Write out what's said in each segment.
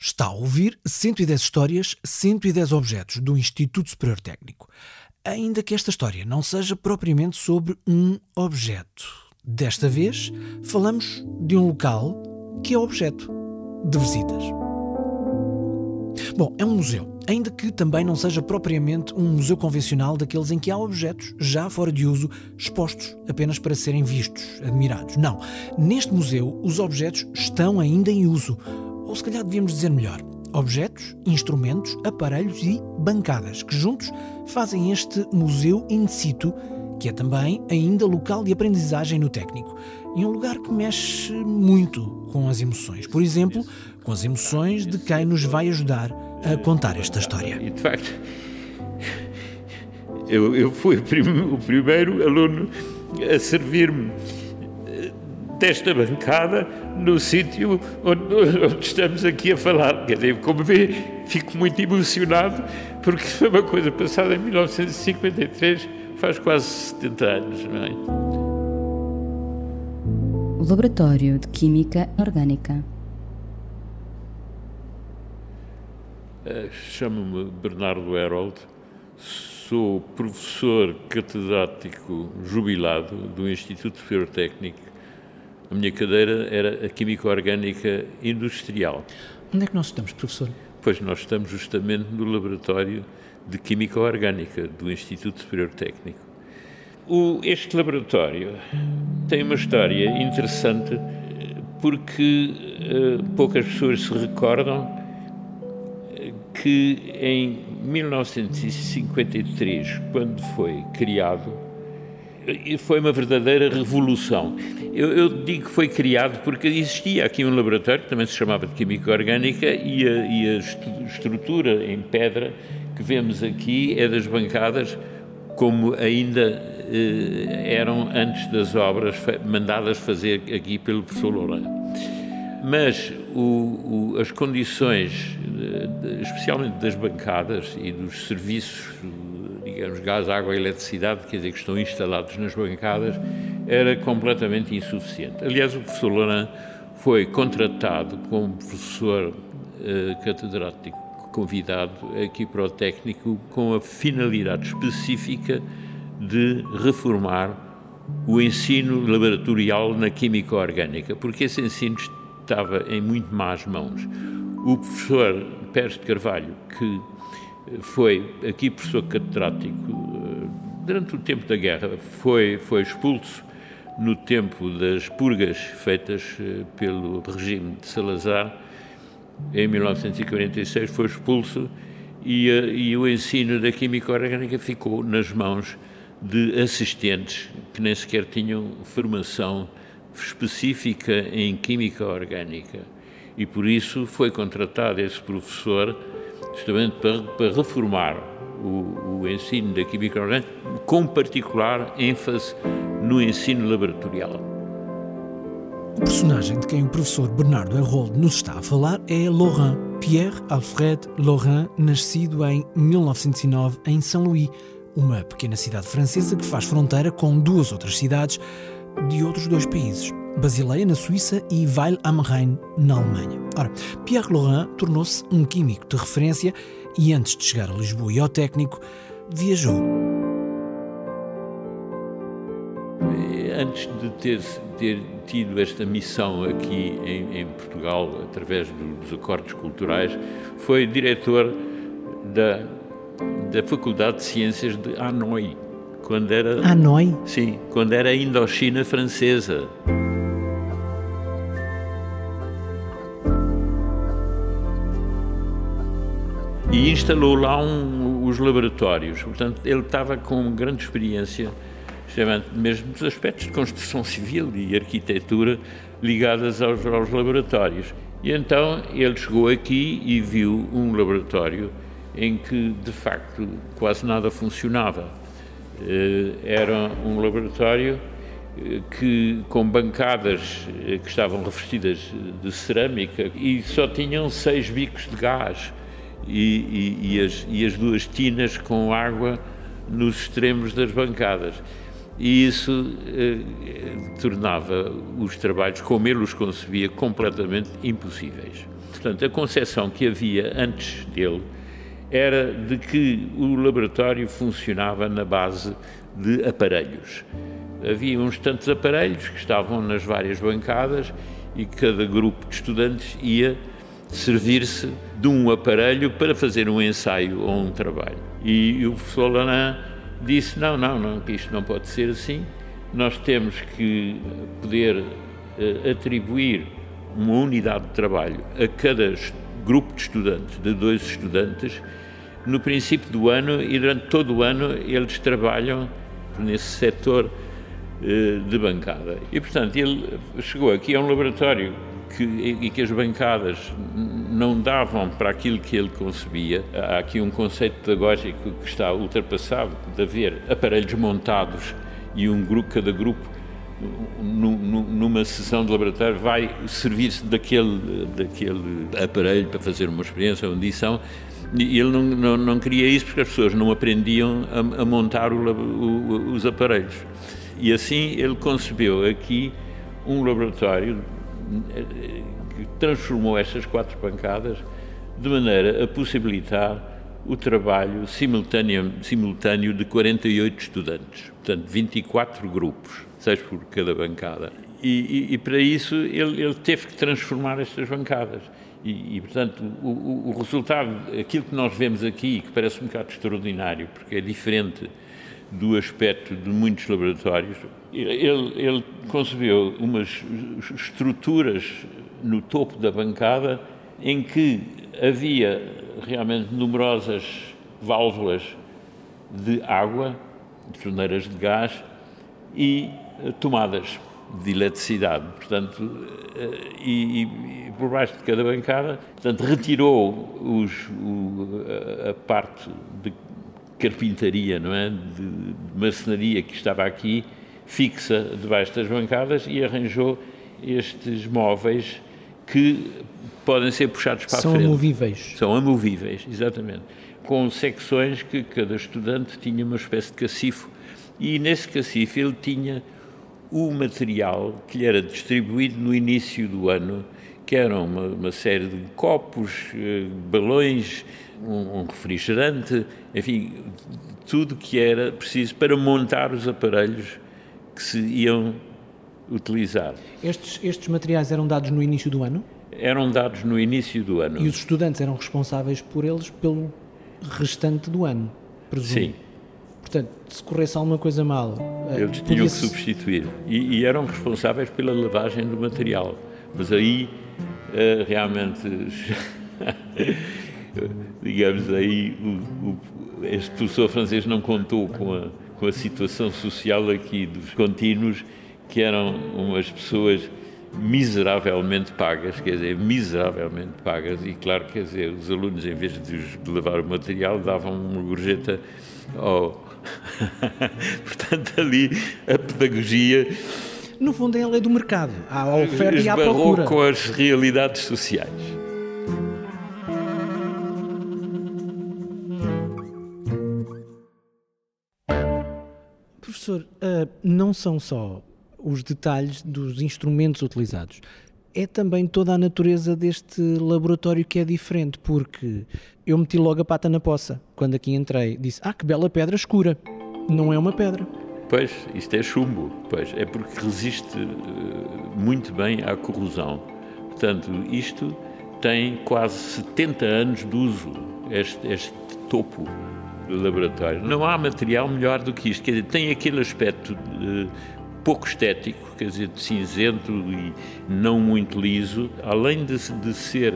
Está a ouvir 110 histórias, 110 objetos do Instituto Superior Técnico. Ainda que esta história não seja propriamente sobre um objeto. Desta vez, falamos de um local que é objeto de visitas. Bom, é um museu, ainda que também não seja propriamente um museu convencional daqueles em que há objetos já fora de uso expostos apenas para serem vistos, admirados. Não. Neste museu, os objetos estão ainda em uso ou se calhar devíamos dizer melhor, objetos, instrumentos, aparelhos e bancadas que juntos fazem este museu in situ, que é também ainda local de aprendizagem no técnico e um lugar que mexe muito com as emoções. Por exemplo, com as emoções de quem nos vai ajudar a contar esta história. E de facto, eu, eu fui o, prim, o primeiro aluno a servir-me desta bancada no sítio onde, onde, estamos aqui a falar. Quer dizer, como vê, fico muito emocionado porque foi uma coisa passada em 1953, faz quase 70 anos, não é? Laboratório de Química Orgânica. Eh, chamo-me Bernardo Herold, sou professor catedrático jubilado do Instituto Superior Técnico a minha cadeira era a Química Orgânica Industrial. Onde é que nós estamos, professor? Pois nós estamos justamente no Laboratório de Química Orgânica do Instituto Superior Técnico. O, este laboratório tem uma história interessante porque uh, poucas pessoas se recordam que em 1953, quando foi criado, foi uma verdadeira revolução. Eu, eu, digo que foi criado porque existia aqui um laboratório que também se chamava de Química Orgânica e a, e a estrutura em pedra que vemos aqui é das bancadas como ainda eh, eram antes das obras mandadas fazer aqui pelo professor Laurent. Mas o, o, as condições, especialmente das bancadas e dos serviços digamos, gás, água e eletricidade, quer dizer, que estão instalados nas bancadas, era completamente insuficiente. Aliás, o professor Laurent foi contratado como professor eh, catedrático convidado aqui para o técnico com a finalidade específica de reformar o ensino laboratorial na química orgânica, porque esse ensino estava em muito más mãos. O professor Pérez de Carvalho, que foi aqui professor catedrático eh, durante o tempo da guerra, foi, foi expulso no tempo das purgas feitas eh, pelo regime de Salazar, em 1946 foi expulso e, eh, e o ensino da química orgânica ficou nas mãos de assistentes que nem sequer tinham formação específica em química orgânica. E por isso foi contratado esse professor justamente para, para reformar o, o, ensino da química orgânica, com particular ênfase no ensino laboratorial. O personagem de quem o professor Bernardo Herold nos está a falar é Laurent, Pierre Alfred Laurent, nascido em 1909 em Saint-Louis, uma pequena cidade francesa que faz fronteira com duas outras cidades de outros dois países, Basileia na Suíça e Weil am Rhein na Alemanha. Ora, Pierre Laurent tornou-se um químico de referência e antes de chegar a Lisboa e ao técnico, viajou. Antes de ter, ter tido esta missão aqui em, em Portugal, através dos acordos culturais, foi diretor da, da Faculdade de Ciências de Hanoi, quando era Hanoi? Sim, quando era a Indochina francesa. E instalou lá um, os laboratórios. Portanto, ele estava com grande experiência, mesmo dos aspectos de construção civil e arquitetura ligadas aos, aos laboratórios. E então ele chegou aqui e viu um laboratório em que, de facto, quase nada funcionava eh, era um laboratório eh, que com bancadas eh, que estavam revestidas de cerâmica e só tinham seis bicos de gás e, e, e, as, e as duas tinas com água nos extremos das bancadas. E isso eh, tornava os trabalhos, como ele os concebia, completamente impossíveis. portanto, a concepção que havia antes dele era de que o laboratório funcionava na base de aparelhos. Havia uns tantos aparelhos que estavam nas várias bancadas e cada grupo de estudantes ia servir-se de um aparelho para fazer um ensaio ou um trabalho. E o professor Lanan disse: não, não, não, isto não pode ser assim. Nós temos que poder uh, atribuir uma unidade de trabalho a cada grupo de estudantes, de dois estudantes, no princípio do ano e durante todo o ano eles trabalham nesse setor uh, de bancada. E, portanto, ele chegou aqui a um laboratório que, e que as bancadas não davam para aquilo que ele concebia. Há aqui um conceito pedagógico que está ultrapassado, de haver aparelhos montados e um grupo, cada grupo numa sessão de laboratório vai servir-se daquele, daquele aparelho para fazer uma experiência, uma audição, e ele não, não, não, queria isso porque as pessoas não aprendiam a, a montar o, o, os aparelhos. E assim ele concebeu aqui um laboratório que transformou estas quatro pancadas de maneira a possibilitar o trabalho simultâneo, simultâneo de 48 estudantes, portanto 24 grupos, seis por cada bancada. E, e, e para isso ele, ele, teve que transformar estas bancadas. E, e portanto, o, o, o, resultado, aquilo que nós vemos aqui, que parece um bocado extraordinário, porque é diferente do aspecto de muitos laboratórios, ele, ele concebeu umas estruturas no topo da bancada em que havia realmente numerosas válvulas de água, de torneiras de gás e eh, tomadas de eletricidade, portanto, eh, e, e, por baixo de cada bancada, portanto, retirou os, o, a parte carpintaria, não é, de, marcenaria que estava aqui, fixa debaixo das bancadas e arranjou estes móveis que podem ser puxados para São a frente. São amovíveis. São amovíveis, exatamente. Com secções que cada estudante tinha uma espécie de cacifo e nesse cacifo ele tinha o material que lhe era distribuído no início do ano, que eram uma, uma série de copos, eh, balões, um, um refrigerante, enfim, tudo que era preciso para montar os aparelhos que se iam utilizar. Estes, estes materiais eram dados no início do ano? Eram dados no início do ano. E os estudantes eram responsáveis por eles pelo restante do ano, presumo? Sim. Portanto, se corresse alguma coisa mal... Eh, eles tinham que substituir. E, e, eram responsáveis pela lavagem do material. Mas aí, uh, realmente... digamos aí, o, o, este professor francês não contou com a, com a situação social aqui dos contínuos, que eram umas pessoas miseravelmente pagas, quer dizer, miseravelmente pagas, e claro, quer dizer, os alunos, em vez de levar o material, davam uma gorjeta ao... Portanto, ali a pedagogia... No fundo é a lei do mercado, há a oferta e há a procura. com as realidades sociais. Professor, uh, não são só os detalhes dos instrumentos utilizados, é também toda a natureza deste laboratório que é diferente, porque eu meti logo a pata na poça quando aqui entrei. Disse: Ah, que bela pedra escura! Não é uma pedra. Pois, isto é chumbo, pois, é porque resiste uh, muito bem à corrosão. Portanto, isto tem quase 70 anos de uso, este, este topo laboratório. Não há material melhor do que isto. Quer dizer, tem aquele aspecto pouco estético, quer dizer, de cinzento e não muito liso, além de, de ser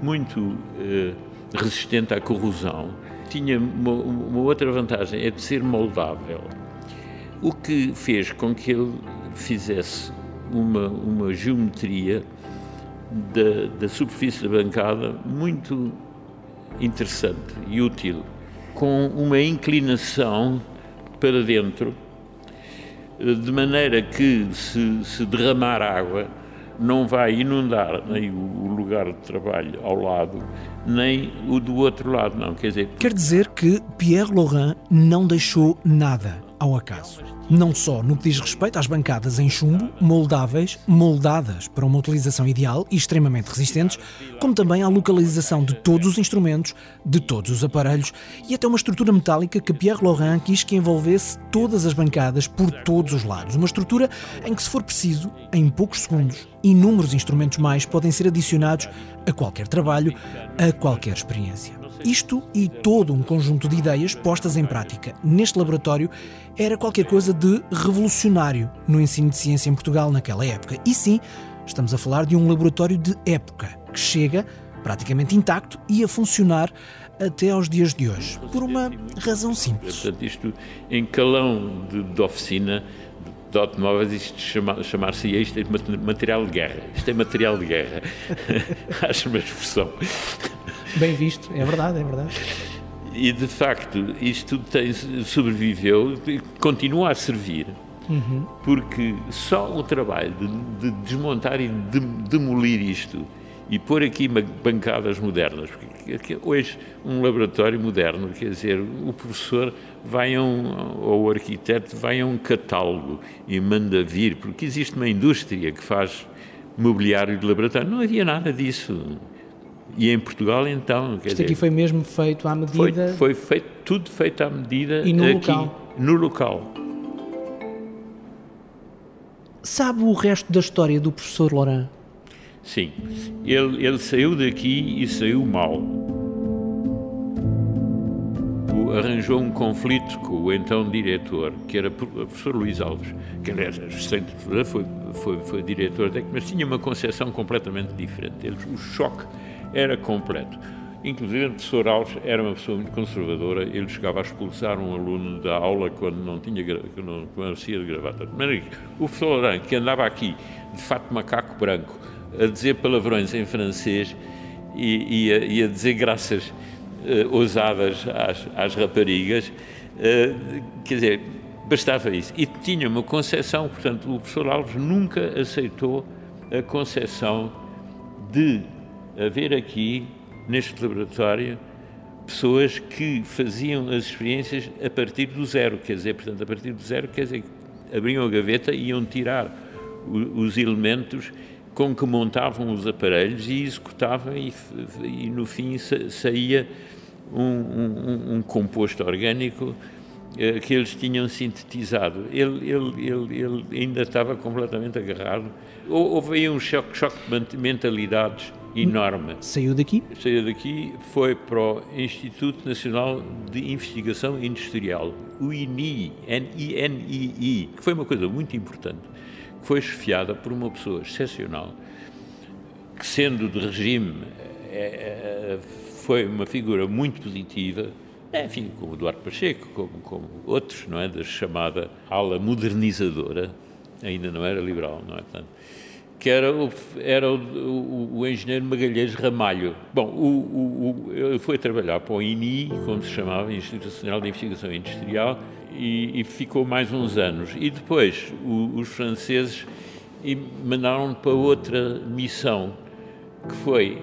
muito uh, resistente à corrosão, tinha uma, uma, outra vantagem, é de ser moldável. O que fez com que ele fizesse uma, uma geometria da, da superfície da bancada muito interessante e útil com uma inclinação para dentro, de maneira que se, se derramar água não vai inundar nem o lugar de trabalho ao lado, nem o do outro lado, não. Quer dizer, Quer dizer que Pierre Laurent não deixou nada ao acaso. não só no que diz respeito às bancadas em chumbo, moldáveis, moldadas para uma utilização ideal e extremamente resistentes, como também à localização de todos os instrumentos, de todos os aparelhos e até uma estrutura metálica que Pierre Laurent quis que envolvesse todas as bancadas por todos os lados. Uma estrutura em que, se for preciso, em poucos segundos, inúmeros instrumentos mais podem ser adicionados a qualquer trabalho, a qualquer experiência. Isto e todo um conjunto de ideias postas em prática neste laboratório era qualquer coisa de revolucionário no ensino de ciência em Portugal naquela época. E sim, estamos a falar de um laboratório de época que chega praticamente intacto e a funcionar até aos dias de hoje, por uma razão simples. Portanto, isto em calão de, de oficina de automóveis, isto chama, chamar-se isto é material de guerra. Isto é material de guerra. Acho uma expressão. Bem visto, é verdade, é verdade. E de facto, isto tem, sobreviveu e continua a servir, uhum. porque só o trabalho de, de desmontar e de demolir isto e pôr aqui bancadas modernas, porque hoje um laboratório moderno, quer dizer, o professor vai a um, ou o arquiteto vai a um catálogo e manda vir, porque existe uma indústria que faz mobiliário de laboratório. Não havia nada disso. E em Portugal, então. Isto dizer, aqui foi mesmo feito à medida. Foi, foi feito, tudo feito à medida. E no aqui, local. No local. Sabe o resto da história do professor Laurent? Sim. Ele, ele saiu daqui e saiu mal. Arranjou um conflito com o então diretor, que era o professor Luís Alves, que aliás, de foi, foi, foi diretor, mas tinha uma concepção completamente diferente. Ele, o choque era completo. Inclusive, o professor Alves era uma pessoa muito conservadora, ele chegava a expulsar um aluno da aula quando não tinha quando conhecia de gravata. Mas o professor Laurent, que andava aqui, de fato macaco branco, a dizer palavrões em francês e, e, a, e a, dizer graças uh, ousadas às, às raparigas, uh, quer dizer, bastava isso. E tinha uma concepção, portanto, o professor Alves nunca aceitou a concepção de haver aqui, neste laboratório, pessoas que faziam as experiências a partir do zero, quer dizer, portanto, a partir do zero, quer dizer, abriam a gaveta e iam tirar os elementos com que montavam os aparelhos e executavam e, e no fim saía um, um, um composto orgânico eh, que eles tinham sintetizado. Ele, ele, ele, ele ainda estava completamente agarrado. Houve aí um choque, choque de mentalidades enorme. Saiu daqui? Saiu daqui, foi para o Instituto Nacional de Investigação Industrial, o INI, N-I-N-I-I, que foi uma coisa muito importante, que foi chefiada por uma pessoa excepcional, que sendo de regime, é, é, foi uma figura muito positiva, enfim, como Eduardo Pacheco, como, como outros, não é, da chamada ala modernizadora, ainda não era liberal, não é? Portanto, que era o, era o, o, o engenheiro Magalhães Ramalho. Bom, o, ele foi trabalhar para o INI, como se chamava, Instituto Nacional de Investigação Industrial, e, e ficou mais uns anos. E depois os franceses mandaram para outra missão, que foi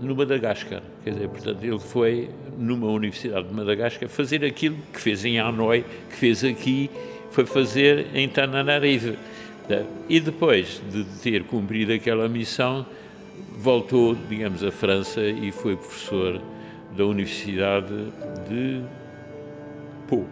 no Madagascar. Quer dizer, portanto, ele foi numa universidade de Madagascar fazer aquilo que fez em Hanoi, que fez aqui, foi fazer em Tananarive. E depois de ter cumprido aquela missão, voltou, digamos, à França e foi professor da Universidade de Pau.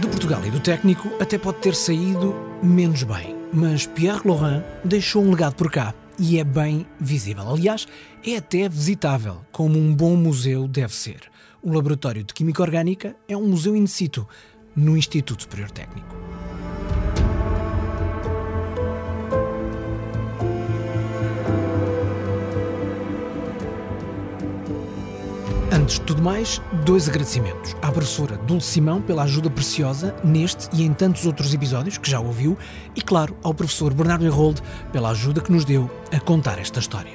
De Portugal e do técnico até pode ter saído menos bem, mas Pierre Laurent deixou um legado por cá e é bem visível. Aliás, é até visitável, como um bom museu deve ser. O Laboratório de Química Orgânica é um museu in situ, no Instituto Superior Técnico. Antes de tudo mais, dois agradecimentos. À professora Dulce Simão pela ajuda preciosa neste e em tantos outros episódios que já ouviu, e claro, ao professor Bernardo Herold pela ajuda que nos deu a contar esta história.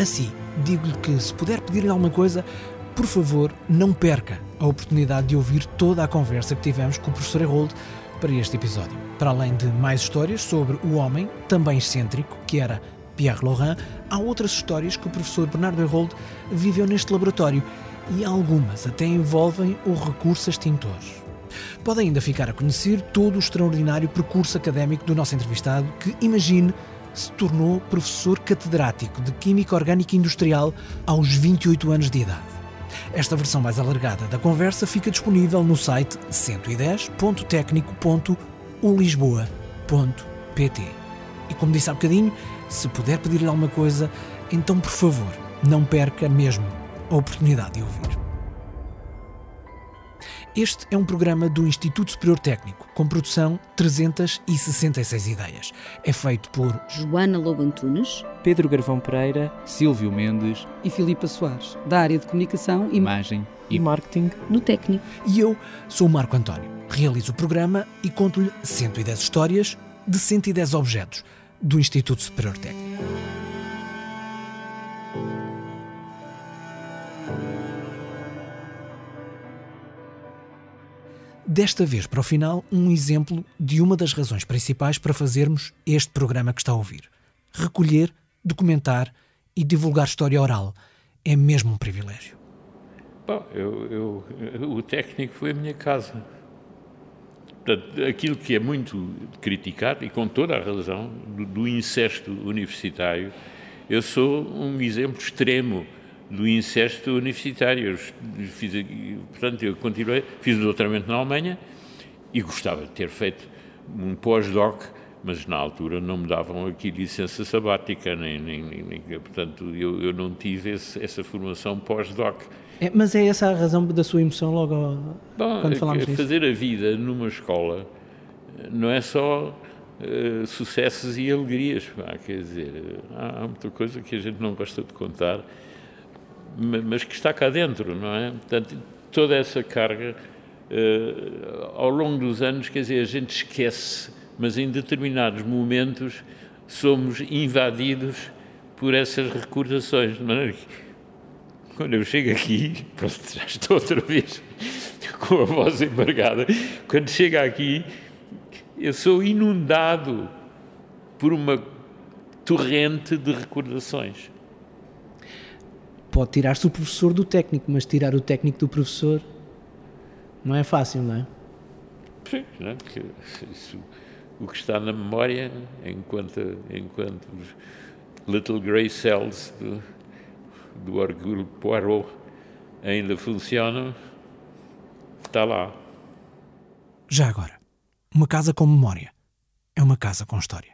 Assim, digo-lhe que se puder pedir-lhe alguma coisa, por favor, não perca a oportunidade de ouvir toda a conversa que tivemos com o professor Herold para este episódio. Para além de mais histórias sobre o homem, também excêntrico, que era Pierre Laurent, há outras histórias que o professor Bernardo Herold viveu neste laboratório e algumas até envolvem o recurso a extintores. Pode ainda ficar a conhecer todo o extraordinário percurso académico do nosso entrevistado, que, imagine, se tornou professor catedrático de Química Orgânica Industrial aos 28 anos de idade. Esta versão mais alargada da conversa fica disponível no site 110.tecnico.ulisboa.pt. E como disse há bocadinho, se puder pedir-lhe alguma coisa, então por favor, não perca mesmo a oportunidade de ouvir. Este é um programa do Instituto Superior Técnico, com produção 366 ideias. É feito por Joana Lobo Antunes, Pedro Garvão Pereira, Silvio Mendes e Filipa Soares, da área de comunicação imagem e marketing no técnico. E eu sou o Marco António. Realizo o programa e conto-lhe 110 histórias de 110 objetos do Instituto Superior Técnico. Desta vez, para o final, um exemplo de uma das razões principais para fazermos este programa que está a ouvir. Recolher, documentar e divulgar história oral é mesmo um privilégio. Bom, eu, eu, o técnico foi a minha casa. Portanto, aquilo que é muito criticado, e com toda a razão, do, do incesto universitário, eu sou um exemplo extremo do incesto universitário. Eu fiz, portanto, eu continuei, fiz o doutoramento na Alemanha e gostava de ter feito um pós-doc, mas na altura não me davam aqui licença sabática, nem, nem, nem portanto, eu, eu, não tive esse, essa formação pós-doc. É, mas é essa a razão da sua emoção logo Bom, quando falamos disso? Fazer a vida numa escola não é só uh, sucessos e alegrias, pá, quer dizer, há, há muita coisa que a gente não gosta de contar, mas que está cá dentro, não é? Portanto, toda essa carga, uh, ao longo dos anos, quer dizer, a gente esquece, mas em determinados momentos somos invadidos por essas recordações, de maneira que quando eu chego aqui, pronto, já estou outra vez com a voz embargada, quando chego aqui, eu sou inundado por uma torrente de recordações pode tirar-se o professor do técnico, mas tirar o técnico do professor não é fácil, não é? Sim, não é? Porque isso, o que está na memória, enquanto, enquanto os little grey cells do, do orgulho Poirot ainda funcionam, está lá. Já agora, uma casa com memória é uma casa com história.